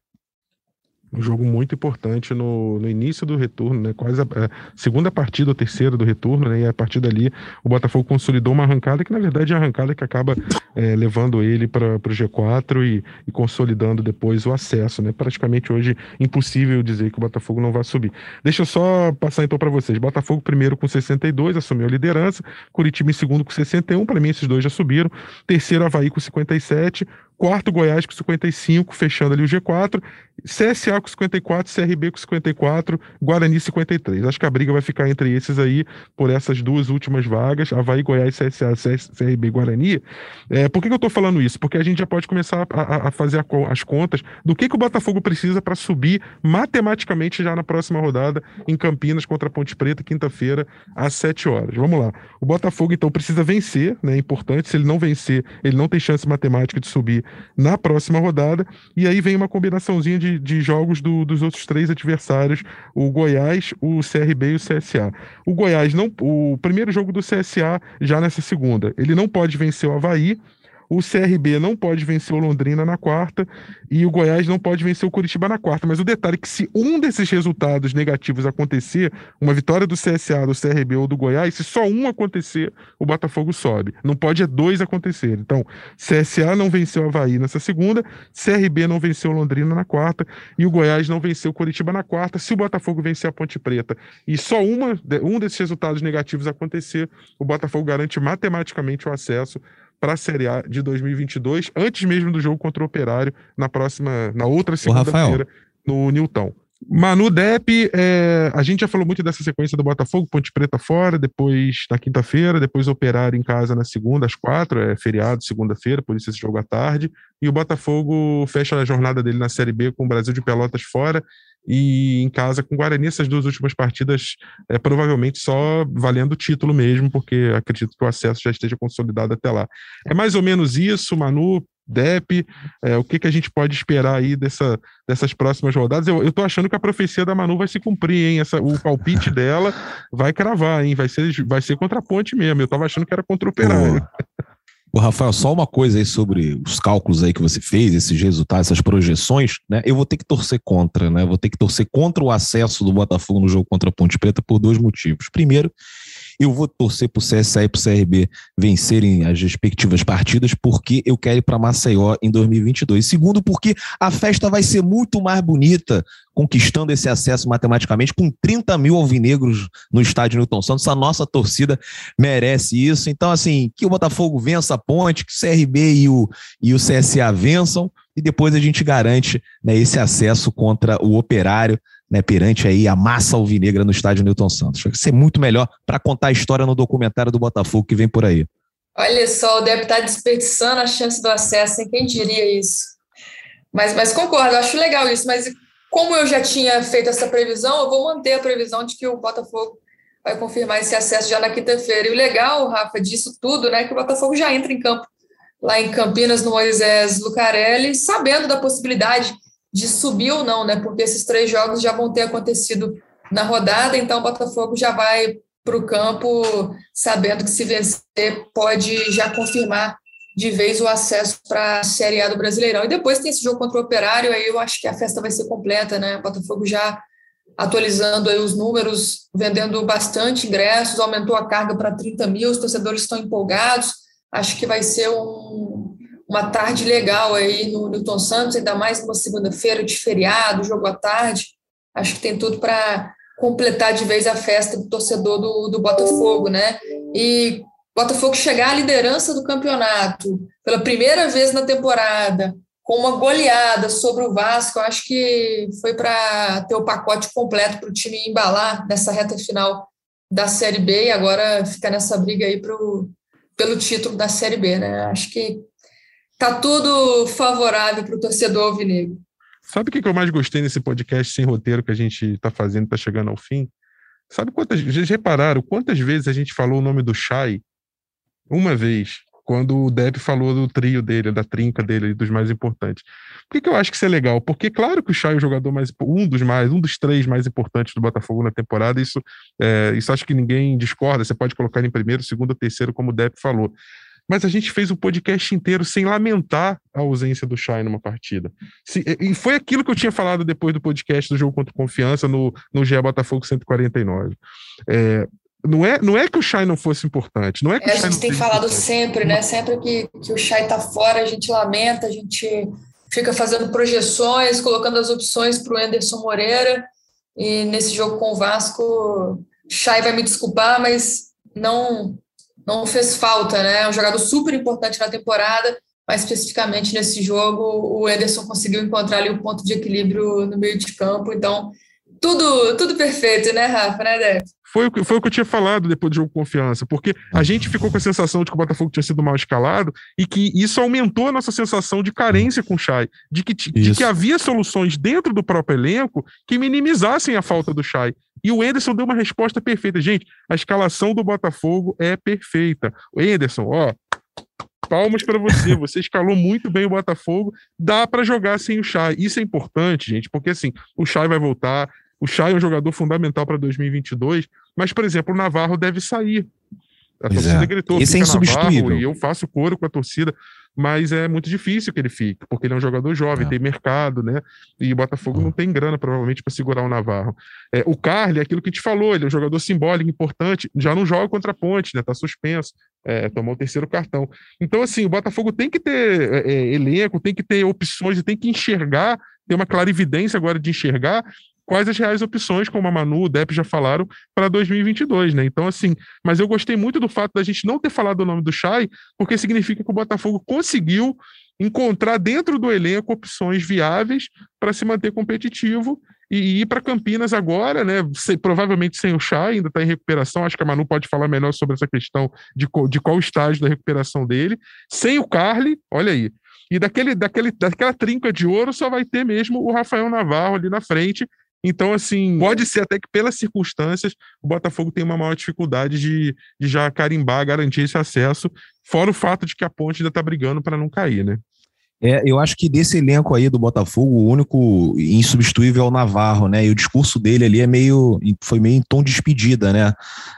Um jogo muito importante no, no início do retorno, né? Quase a, a segunda partida ou terceira do retorno, né? E a partir dali o Botafogo consolidou uma arrancada que, na verdade, é a arrancada que acaba é, levando ele para o G4 e, e, consolidando depois o acesso, né? Praticamente hoje impossível dizer que o Botafogo não vai subir. Deixa eu só passar então para vocês. Botafogo primeiro com 62, assumiu a liderança. Curitiba em segundo com 61. Para mim, esses dois já subiram. Terceiro, Havaí com 57. Quarto, Goiás com 55, fechando ali o G4. CSA com 54, CRB com 54, Guarani 53. Acho que a briga vai ficar entre esses aí por essas duas últimas vagas, Havaí, Goiás, CSA, CRB Guarani. É, por que, que eu estou falando isso? Porque a gente já pode começar a, a fazer a, as contas do que, que o Botafogo precisa para subir matematicamente já na próxima rodada em Campinas contra a Ponte Preta, quinta-feira, às 7 horas. Vamos lá. O Botafogo, então, precisa vencer, né? É importante. Se ele não vencer, ele não tem chance matemática de subir na próxima rodada. E aí vem uma combinaçãozinha de, de jogos do, dos outros três adversários: o Goiás, o CRB e o CSA. O Goiás não. O primeiro jogo do CSA já nessa segunda. Ele não pode vencer o Havaí o CRB não pode vencer o Londrina na quarta e o Goiás não pode vencer o Curitiba na quarta. Mas o detalhe é que se um desses resultados negativos acontecer, uma vitória do CSA, do CRB ou do Goiás, se só um acontecer, o Botafogo sobe. Não pode é dois acontecer. Então, CSA não venceu o Havaí nessa segunda, CRB não venceu o Londrina na quarta e o Goiás não venceu o Curitiba na quarta. Se o Botafogo vencer a Ponte Preta e só uma, um desses resultados negativos acontecer, o Botafogo garante matematicamente o acesso para a Série A de 2022, antes mesmo do jogo contra o Operário, na próxima, na outra segunda-feira, no Newton. Manu Depp, é, a gente já falou muito dessa sequência do Botafogo, Ponte Preta fora, depois na quinta-feira, depois Operário em casa na segunda, às quatro, é feriado, segunda-feira, por isso esse jogo à tarde. E o Botafogo fecha a jornada dele na Série B com o Brasil de Pelotas fora e em casa com o Guarani. Essas duas últimas partidas é provavelmente só valendo o título mesmo, porque acredito que o acesso já esteja consolidado até lá. É mais ou menos isso, Manu. Dep, é, o que, que a gente pode esperar aí dessa, dessas próximas rodadas? Eu, eu tô achando que a profecia da Manu vai se cumprir, hein? Essa, o palpite dela vai cravar, hein? Vai ser, vai ser contra a ponte mesmo. Eu tava achando que era contra o Operário. O Rafael, só uma coisa aí sobre os cálculos aí que você fez, esses resultados, essas projeções, né? Eu vou ter que torcer contra, né? Vou ter que torcer contra o acesso do Botafogo no jogo contra a Ponte Preta por dois motivos. Primeiro, eu vou torcer para o CSA e para o CRB vencerem as respectivas partidas, porque eu quero ir para Maceió em 2022. Segundo, porque a festa vai ser muito mais bonita conquistando esse acesso matematicamente, com 30 mil alvinegros no estádio Newton Santos. A nossa torcida merece isso. Então, assim, que o Botafogo vença a ponte, que o CRB e o, e o CSA vençam, e depois a gente garante né, esse acesso contra o Operário né, perante aí a massa alvinegra no estádio Newton Santos. Vai ser muito melhor para contar a história no documentário do Botafogo que vem por aí. Olha só, deve estar desperdiçando a chance do acesso, hein? quem diria isso? Mas, mas concordo, acho legal isso, mas como eu já tinha feito essa previsão, eu vou manter a previsão de que o Botafogo vai confirmar esse acesso já na quinta-feira. E o legal, Rafa, disso tudo, né, que o Botafogo já entra em campo lá em Campinas, no Moisés Lucarelli, sabendo da possibilidade de subir ou não, né? Porque esses três jogos já vão ter acontecido na rodada, então o Botafogo já vai para o campo sabendo que se vencer pode já confirmar de vez o acesso para a Série A do Brasileirão. E depois tem esse jogo contra o Operário, aí eu acho que a festa vai ser completa, né? O Botafogo já atualizando aí os números, vendendo bastante ingressos, aumentou a carga para 30 mil, os torcedores estão empolgados. Acho que vai ser um, uma tarde legal aí no Newton Santos, ainda mais numa segunda-feira de feriado, jogo à tarde. Acho que tem tudo para completar de vez a festa do torcedor do, do Botafogo, né? E Botafogo chegar à liderança do campeonato pela primeira vez na temporada, com uma goleada sobre o Vasco, acho que foi para ter o pacote completo para o time embalar nessa reta final da Série B e agora ficar nessa briga aí pro, pelo título da Série B, né? Acho que tá tudo favorável para o torcedor alvinegro. Sabe o que eu mais gostei nesse podcast sem roteiro que a gente está fazendo, está chegando ao fim? Sabe quantas vocês repararam quantas vezes a gente falou o nome do Chay? Uma vez. quando o Depp falou do trio dele, da trinca dele, dos mais importantes. Por que, que eu acho que isso é legal? Porque, claro que o Chay é o jogador mais, um dos mais, um dos três mais importantes do Botafogo na temporada, isso, é, isso acho que ninguém discorda, você pode colocar ele em primeiro, segundo ou terceiro, como o Depp falou. Mas a gente fez o podcast inteiro sem lamentar a ausência do Chay numa partida. Se, e foi aquilo que eu tinha falado depois do podcast do jogo contra Confiança no, no GE Botafogo 149. É, não é, não é que o Chay não fosse importante. Não é que é, a gente tem falado importante. sempre, né? Sempre que, que o Chay tá fora, a gente lamenta, a gente fica fazendo projeções, colocando as opções para o Anderson Moreira. E nesse jogo com o Vasco, Chay vai me desculpar, mas não não fez falta, né? É um jogador super importante na temporada, mas especificamente nesse jogo o Ederson conseguiu encontrar ali o ponto de equilíbrio no meio de campo. Então, tudo, tudo perfeito, né, Rafa, né, Débora? Foi, foi o que eu tinha falado depois do jogo confiança, porque a gente ficou com a sensação de que o Botafogo tinha sido mal escalado e que isso aumentou a nossa sensação de carência com o Chay, de que, de que havia soluções dentro do próprio elenco que minimizassem a falta do Chay. E o Enderson deu uma resposta perfeita. Gente, a escalação do Botafogo é perfeita. O Enderson, ó, palmas para você. Você escalou muito bem o Botafogo. Dá para jogar sem o Chay. Isso é importante, gente, porque assim, o Chay vai voltar, o Chay é um jogador fundamental para 2022, mas, por exemplo, o Navarro deve sair. A pois torcida é. gritou, Esse é insubstituível. Navarro, e eu faço coro com a torcida, mas é muito difícil que ele fique, porque ele é um jogador jovem, é. tem mercado, né? E o Botafogo não tem grana, provavelmente, para segurar o Navarro. É, o Carly é aquilo que gente falou, ele é um jogador simbólico, importante, já não joga contra a ponte, né? Tá suspenso, é, tomou o terceiro cartão. Então, assim, o Botafogo tem que ter é, é, elenco, tem que ter opções, tem que enxergar, ter uma clarividência agora de enxergar quais as reais opções, como a Manu, o Depp já falaram, para 2022, né? Então, assim, mas eu gostei muito do fato da gente não ter falado o nome do Chay, porque significa que o Botafogo conseguiu encontrar dentro do elenco opções viáveis para se manter competitivo e ir para Campinas agora, né? Se, provavelmente sem o Chay, ainda está em recuperação. Acho que a Manu pode falar melhor sobre essa questão de, de qual estágio da recuperação dele. Sem o Carly, olha aí. E daquele, daquele, daquela trinca de ouro só vai ter mesmo o Rafael Navarro ali na frente, então, assim, pode ser até que pelas circunstâncias o Botafogo tenha uma maior dificuldade de, de já carimbar, garantir esse acesso, fora o fato de que a ponte ainda está brigando para não cair, né? É, eu acho que desse elenco aí do Botafogo, o único insubstituível é o Navarro, né? E o discurso dele ali é meio, foi meio em tom de despedida, né?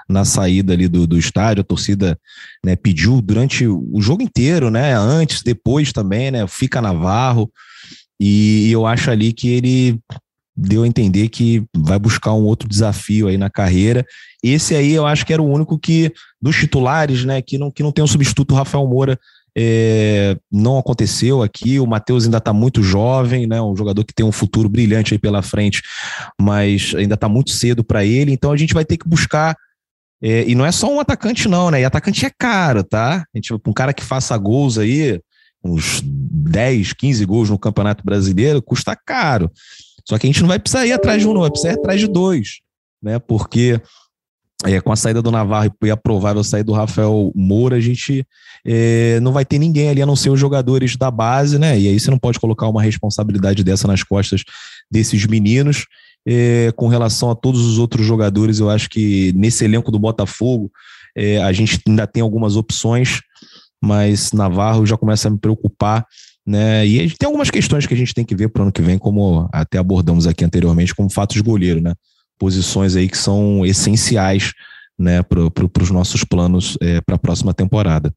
Na saída ali do, do estádio, a torcida né, pediu durante o jogo inteiro, né? Antes, depois também, né? Fica Navarro. E eu acho ali que ele deu a entender que vai buscar um outro desafio aí na carreira. Esse aí eu acho que era o único que, dos titulares, né, que não, que não tem um substituto, o Rafael Moura é, não aconteceu aqui. O Matheus ainda está muito jovem, né? Um jogador que tem um futuro brilhante aí pela frente, mas ainda está muito cedo para ele. Então a gente vai ter que buscar. É, e não é só um atacante, não, né? E atacante é caro, tá? A gente, um cara que faça gols aí, uns 10, 15 gols no Campeonato Brasileiro, custa caro. Só que a gente não vai precisar ir atrás de um, não, vai precisar ir atrás de dois, né? Porque é, com a saída do Navarro e a provável saída do Rafael Moura, a gente é, não vai ter ninguém ali a não ser os jogadores da base, né? E aí você não pode colocar uma responsabilidade dessa nas costas desses meninos. É, com relação a todos os outros jogadores, eu acho que nesse elenco do Botafogo é, a gente ainda tem algumas opções, mas Navarro já começa a me preocupar né? E tem algumas questões que a gente tem que ver para o ano que vem, como até abordamos aqui anteriormente, como fatos de goleiro, né? Posições aí que são essenciais né, para pro, os nossos planos é, para a próxima temporada.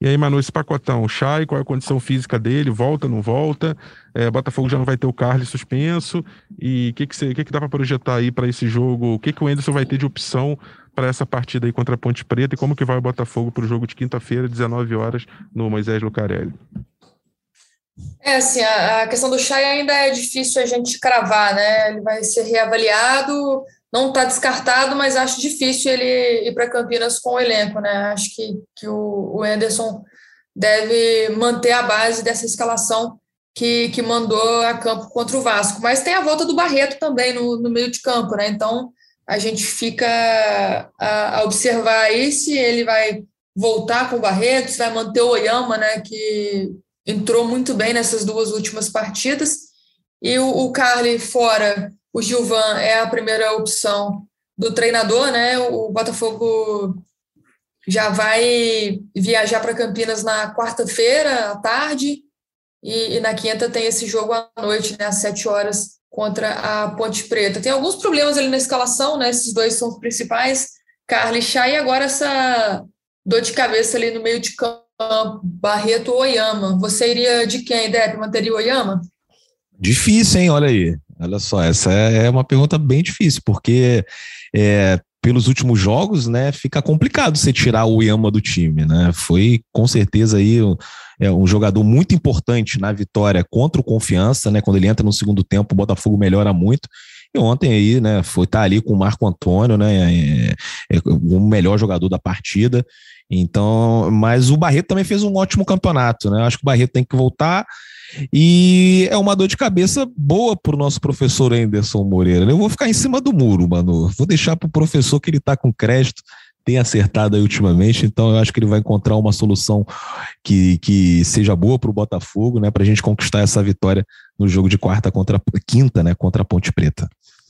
E aí, Manu, esse pacotão, o Chay, qual é a condição física dele? Volta, não volta? É, Botafogo já não vai ter o Carlos suspenso. E o que, que, que, que dá para projetar aí para esse jogo? O que, que o Anderson vai ter de opção para essa partida aí contra a Ponte Preta? E como que vai o Botafogo para o jogo de quinta-feira, 19 horas, no Moisés Lucarelli? É, assim, a, a questão do Chay ainda é difícil a gente cravar, né? Ele vai ser reavaliado, não está descartado, mas acho difícil ele ir para Campinas com o elenco, né? Acho que, que o, o Anderson deve manter a base dessa escalação que, que mandou a campo contra o Vasco. Mas tem a volta do Barreto também no, no meio de campo, né? Então a gente fica a, a observar aí se ele vai voltar com o Barreto, se vai manter o Oyama, né? Que entrou muito bem nessas duas últimas partidas. E o, o Carly fora, o Gilvan é a primeira opção do treinador, né? O Botafogo já vai viajar para Campinas na quarta-feira à tarde e, e, na quinta tem esse jogo à noite, né, às sete horas, contra a Ponte Preta. Tem alguns problemas ali na escalação, né? Esses dois são os principais, Carly Chá, e agora essa dor de cabeça ali no meio de campo, Barreto Oyama. Você iria de quem, Depp? Manteria o Oyama? Difícil, hein? Olha aí. Olha só, essa é, é uma pergunta bem difícil, porque é, pelos últimos jogos, né, fica complicado você tirar o Yama do time, né? Foi com certeza aí é, um jogador muito importante na vitória contra o Confiança, né? Quando ele entra no segundo tempo, o Botafogo melhora muito. E ontem aí, né, foi estar tá ali com o Marco Antônio, né, é, é, o melhor jogador da partida. Então, mas o Barreto também fez um ótimo campeonato, né? Acho que o Barreto tem que voltar. E é uma dor de cabeça boa para o nosso professor Anderson Moreira. Né? Eu vou ficar em cima do muro, mano. Vou deixar para o professor que ele está com crédito, tem acertado aí ultimamente, então eu acho que ele vai encontrar uma solução que, que seja boa para o Botafogo, né? Para a gente conquistar essa vitória no jogo de quarta contra quinta, né? Contra a Ponte Preta.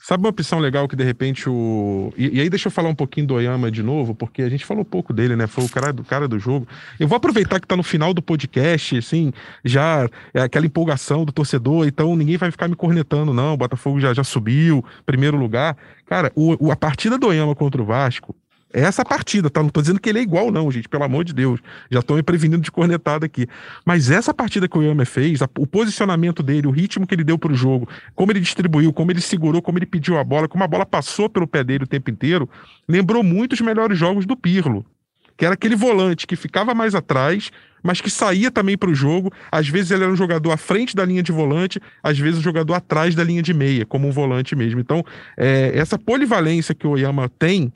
Sabe uma opção legal que de repente o. E, e, aí deixa eu falar um pouquinho do Oyama de novo, porque a gente falou pouco dele, né? Foi o cara do cara do jogo. Eu vou aproveitar que tá no final do podcast, assim, já é aquela empolgação do torcedor, então ninguém vai ficar me cornetando, não. O Botafogo já, já subiu, primeiro lugar. Cara, o, o a partida do Oyama contra o Vasco essa partida, tá? Não tô dizendo que ele é igual, não, gente, pelo amor de Deus. Já tô me prevenindo de cornetada aqui. Mas essa partida que o Yama fez, a, o posicionamento dele, o ritmo que ele deu pro jogo, como ele distribuiu, como ele segurou, como ele pediu a bola, como a bola passou pelo pé dele o tempo inteiro, lembrou muito os melhores jogos do Pirlo. Que era aquele volante que ficava mais atrás, mas que saía também para o jogo. Às vezes ele era um jogador à frente da linha de volante, às vezes um jogador atrás da linha de meia, como um volante mesmo. Então, é, essa polivalência que o Oyama tem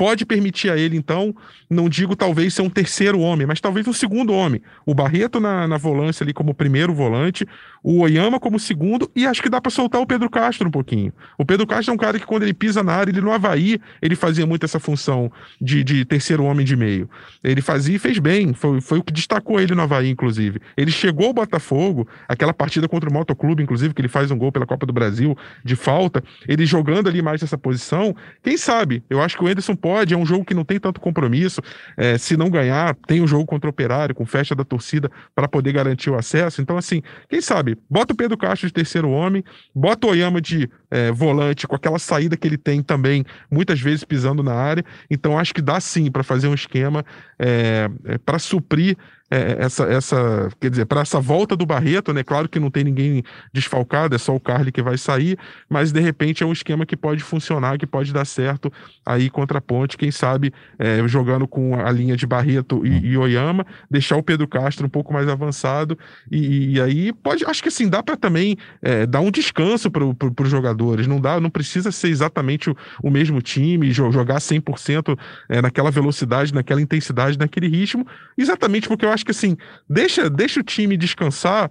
pode permitir a ele, então, não digo talvez ser um terceiro homem, mas talvez um segundo homem. O Barreto na, na volância ali como primeiro volante, o Oyama como segundo, e acho que dá para soltar o Pedro Castro um pouquinho. O Pedro Castro é um cara que, quando ele pisa na área, ele no Havaí, ele fazia muito essa função de, de terceiro homem de meio. Ele fazia e fez bem, foi, foi o que destacou ele no Havaí, inclusive. Ele chegou ao Botafogo, aquela partida contra o Motoclube, inclusive, que ele faz um gol pela Copa do Brasil de falta, ele jogando ali mais nessa posição, quem sabe? Eu acho que o Anderson pode pode, é um jogo que não tem tanto compromisso. É, se não ganhar, tem um jogo contra o Operário, com festa da torcida, para poder garantir o acesso. Então, assim, quem sabe, bota o Pedro Castro de terceiro homem, bota o Oyama de é, volante, com aquela saída que ele tem também, muitas vezes pisando na área. Então, acho que dá sim para fazer um esquema é, é para suprir é, essa, essa, quer dizer, para essa volta do Barreto, né? Claro que não tem ninguém desfalcado, é só o Carly que vai sair, mas de repente é um esquema que pode funcionar, que pode dar certo aí contra a Ponte, quem sabe é, jogando com a linha de Barreto e, e, Oyama, deixar o Pedro Castro um pouco mais avançado e, e aí pode, acho que assim dá para também é, dar um descanso para pro, os jogadores, não dá, não precisa ser exatamente o, o mesmo time, jogar 100% é, naquela velocidade, naquela intensidade, naquele ritmo, exatamente porque eu acho acho que assim, deixa, deixa o time descansar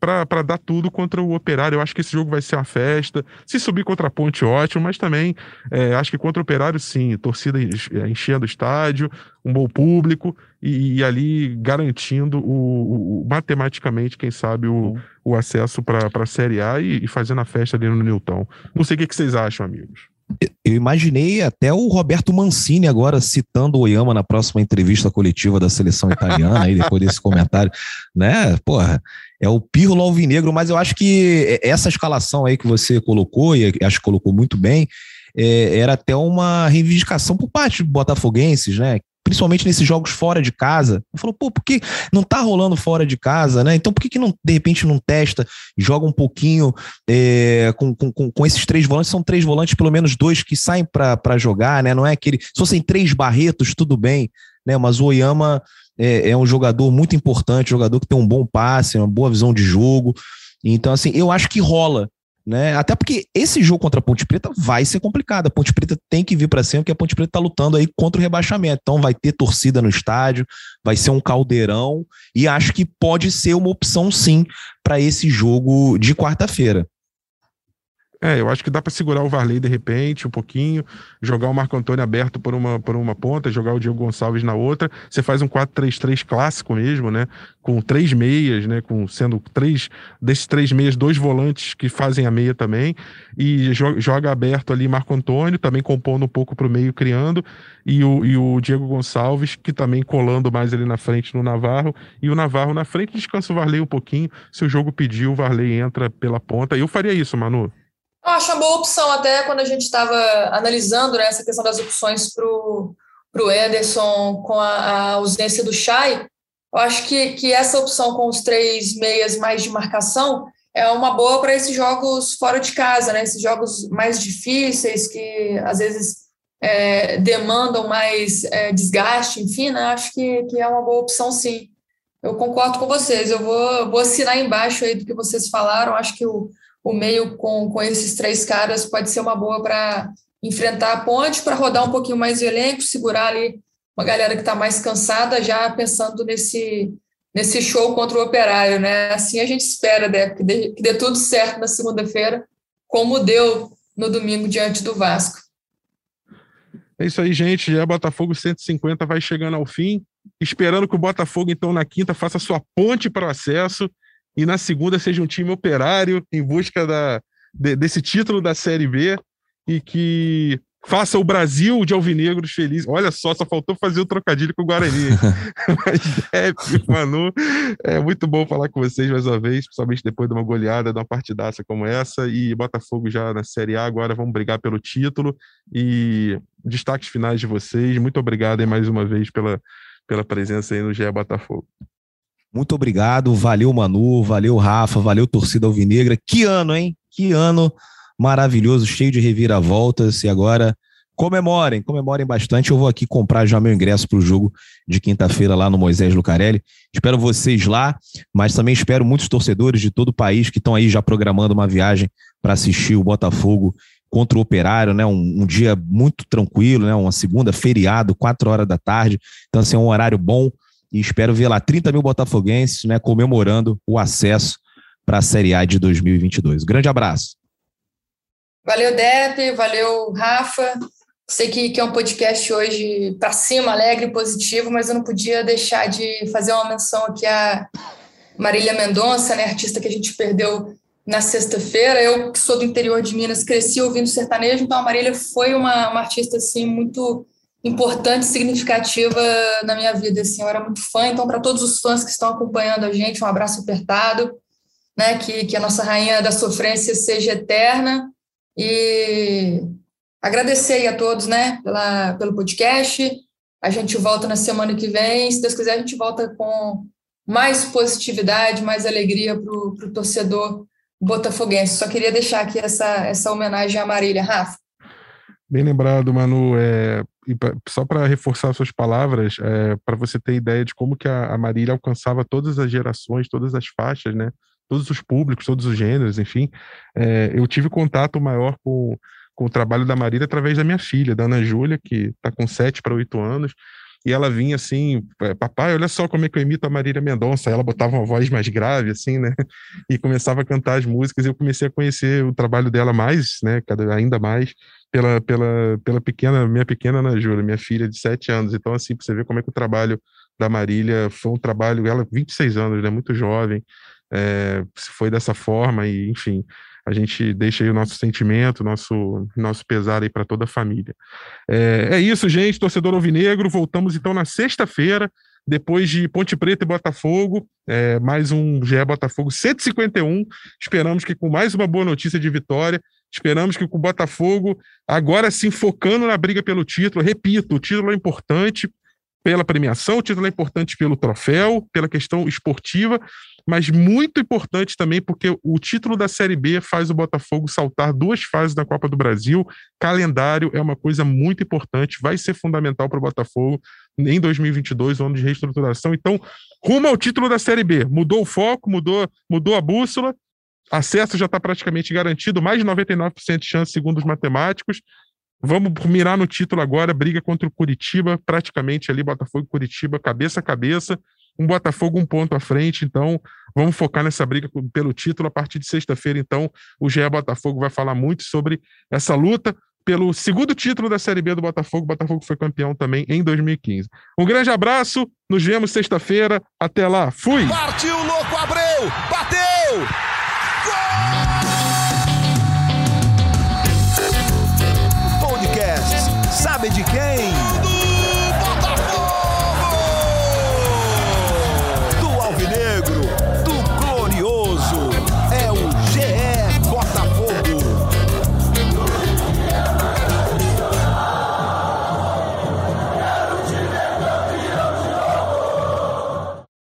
para dar tudo contra o Operário. Eu acho que esse jogo vai ser uma festa. Se subir contra a Ponte, ótimo, mas também é, acho que contra o Operário, sim, torcida é, enchendo o estádio, um bom público e, e ali garantindo o, o, matematicamente, quem sabe, o, o acesso para a Série A e, e, fazendo a festa ali no Newton. Não sei o que, que vocês acham, amigos. Eu imaginei até o Roberto Mancini agora citando o Oyama na próxima entrevista coletiva da seleção italiana, aí depois desse comentário, né? Porra, é o Pirlo Alvinegro, mas eu acho que essa escalação aí que você colocou, e acho que colocou muito bem, é, era até uma reivindicação por parte de botafoguenses, né? Principalmente nesses jogos fora de casa. Falou, pô, por que não tá rolando fora de casa, né? Então por que, que não, de repente não testa, joga um pouquinho é, com, com, com esses três volantes? São três volantes, pelo menos dois que saem para jogar, né? Não é aquele. Se fossem três barretos, tudo bem, né? Mas o Oyama é, é um jogador muito importante, jogador que tem um bom passe, uma boa visão de jogo. Então, assim, eu acho que rola né? Até porque esse jogo contra a Ponte Preta vai ser complicado. A Ponte Preta tem que vir para cima, porque a Ponte Preta está lutando aí contra o rebaixamento. Então vai ter torcida no estádio, vai ser um caldeirão e acho que pode ser uma opção sim para esse jogo de quarta-feira. É, eu acho que dá para segurar o Varley de repente, um pouquinho, jogar o Marco Antônio aberto por uma, por uma ponta, jogar o Diego Gonçalves na outra. Você faz um 4-3-3 clássico mesmo, né? Com três meias, né? Com sendo três desses três meias, dois volantes que fazem a meia também. E joga, aberto ali Marco Antônio, também compondo um pouco para o meio, criando. E o, e o Diego Gonçalves, que também colando mais ali na frente no Navarro. E o Navarro na frente descansa o Varley um pouquinho. Se o jogo pedir, o Varley entra pela ponta. Eu faria isso, Manu. Eu acho uma boa opção, até quando a gente estava analisando né, essa questão das opções para o Ederson com a, a, ausência do Chay. Eu acho que, que essa opção com os três meias mais de marcação é uma boa para esses jogos fora de casa, né? Esses jogos mais difíceis, que às vezes é, demandam mais é, desgaste, enfim, né? Acho que, que é uma boa opção, sim. Eu concordo com vocês. Eu vou, vou assinar embaixo aí do que vocês falaram. Acho que o, o meio com, com esses três caras pode ser uma boa para enfrentar a ponte, para rodar um pouquinho mais o elenco, segurar ali uma galera que está mais cansada, já pensando nesse, nesse show contra o Operário, né? Assim a gente espera, né? que, dê, que dê tudo certo na segunda-feira, como deu no domingo diante do Vasco. É isso aí, gente. Já Botafogo 150 vai chegando ao fim. Esperando que o Botafogo, então, na quinta, faça sua ponte para o acesso e na segunda seja um time operário em busca da, de, desse título da Série B e que faça o Brasil de alvinegros feliz. Olha só, só faltou fazer o trocadilho com o Guarani. Mas é, Manu, é muito bom falar com vocês mais uma vez, principalmente depois de uma goleada, de uma partidaça como essa, e Botafogo já na Série A, agora vamos brigar pelo título, e destaques finais de vocês, muito obrigado aí mais uma vez pela, pela presença aí no GE Botafogo. Muito obrigado, valeu Manu, valeu Rafa, valeu torcida alvinegra. Que ano, hein? Que ano maravilhoso, cheio de reviravoltas. E agora comemorem, comemorem bastante. Eu vou aqui comprar já meu ingresso para o jogo de quinta-feira lá no Moisés Lucarelli. Espero vocês lá, mas também espero muitos torcedores de todo o país que estão aí já programando uma viagem para assistir o Botafogo contra o Operário, né? Um, um, dia muito tranquilo, né? Uma segunda feriado, quatro horas da tarde. Então, assim, é um horário bom e espero ver lá 30 mil botafoguenses né, comemorando o acesso para a Série A de 2022. Grande abraço. Valeu, Depe, valeu, Rafa. Sei que, que é um podcast hoje para cima, alegre positivo, mas eu não podia deixar de fazer uma menção aqui a Marília Mendonça, né, artista que a gente perdeu na sexta-feira. Eu, que sou do interior de Minas, cresci ouvindo sertanejo, então a Marília foi uma, uma artista assim, muito importante, significativa na minha vida. Assim, eu era muito fã, então, para todos os fãs que estão acompanhando a gente, um abraço apertado, né? Que, que a nossa rainha da sofrência seja eterna. E agradecer a todos, né, pela, pelo podcast. A gente volta na semana que vem. Se Deus quiser, a gente volta com mais positividade, mais alegria para o torcedor botafoguense. Só queria deixar aqui essa, essa homenagem à Marília. Rafa. Bem lembrado, Manu. É, pra, só para reforçar suas palavras, é, para você ter ideia de como que a, a Marília alcançava todas as gerações, todas as faixas, né? Todos os públicos, todos os gêneros, enfim. É, eu tive contato maior com, com o trabalho da Marília através da minha filha, da Ana Júlia, que está com 7 para 8 anos, e ela vinha assim, é, papai, olha só como é que eu imito a Marília Mendonça. Ela botava uma voz mais grave, assim, né? E começava a cantar as músicas. E eu comecei a conhecer o trabalho dela mais, né? Cada, ainda mais pela, pela, pela pequena, minha pequena Ana Júlia, minha filha de sete anos. Então, assim, para você ver como é que o trabalho da Marília foi um trabalho, ela 26 anos, né? Muito jovem, é, foi dessa forma e, enfim, a gente deixa aí o nosso sentimento, nosso, nosso pesar aí para toda a família. É, é, isso, gente, torcedor alvinegro. Voltamos então na sexta-feira, depois de Ponte Preta e Botafogo, é, mais um GE Botafogo 151. Esperamos que com mais uma boa notícia de vitória. Esperamos que com o Botafogo, agora sim focando na briga pelo título. Repito, o título é importante pela premiação, o título é importante pelo troféu, pela questão esportiva, mas muito importante também porque o título da Série B faz o Botafogo saltar duas fases da Copa do Brasil. Calendário é uma coisa muito importante, vai ser fundamental para o Botafogo em 2022, ano de reestruturação. Então, rumo ao título da Série B. Mudou o foco, mudou, mudou a bússola. Acesso já está praticamente garantido, mais de 99% de chance, segundo os matemáticos. Vamos mirar no título agora, briga contra o Curitiba, praticamente ali, Botafogo e Curitiba, cabeça a cabeça um Botafogo um ponto à frente, então vamos focar nessa briga pelo título a partir de sexta-feira. Então, o GE Botafogo vai falar muito sobre essa luta pelo segundo título da Série B do Botafogo. O Botafogo foi campeão também em 2015. Um grande abraço, nos vemos sexta-feira. Até lá, fui! Partiu, louco, abreu! Bateu! Gol! Podcast Sabe de quem?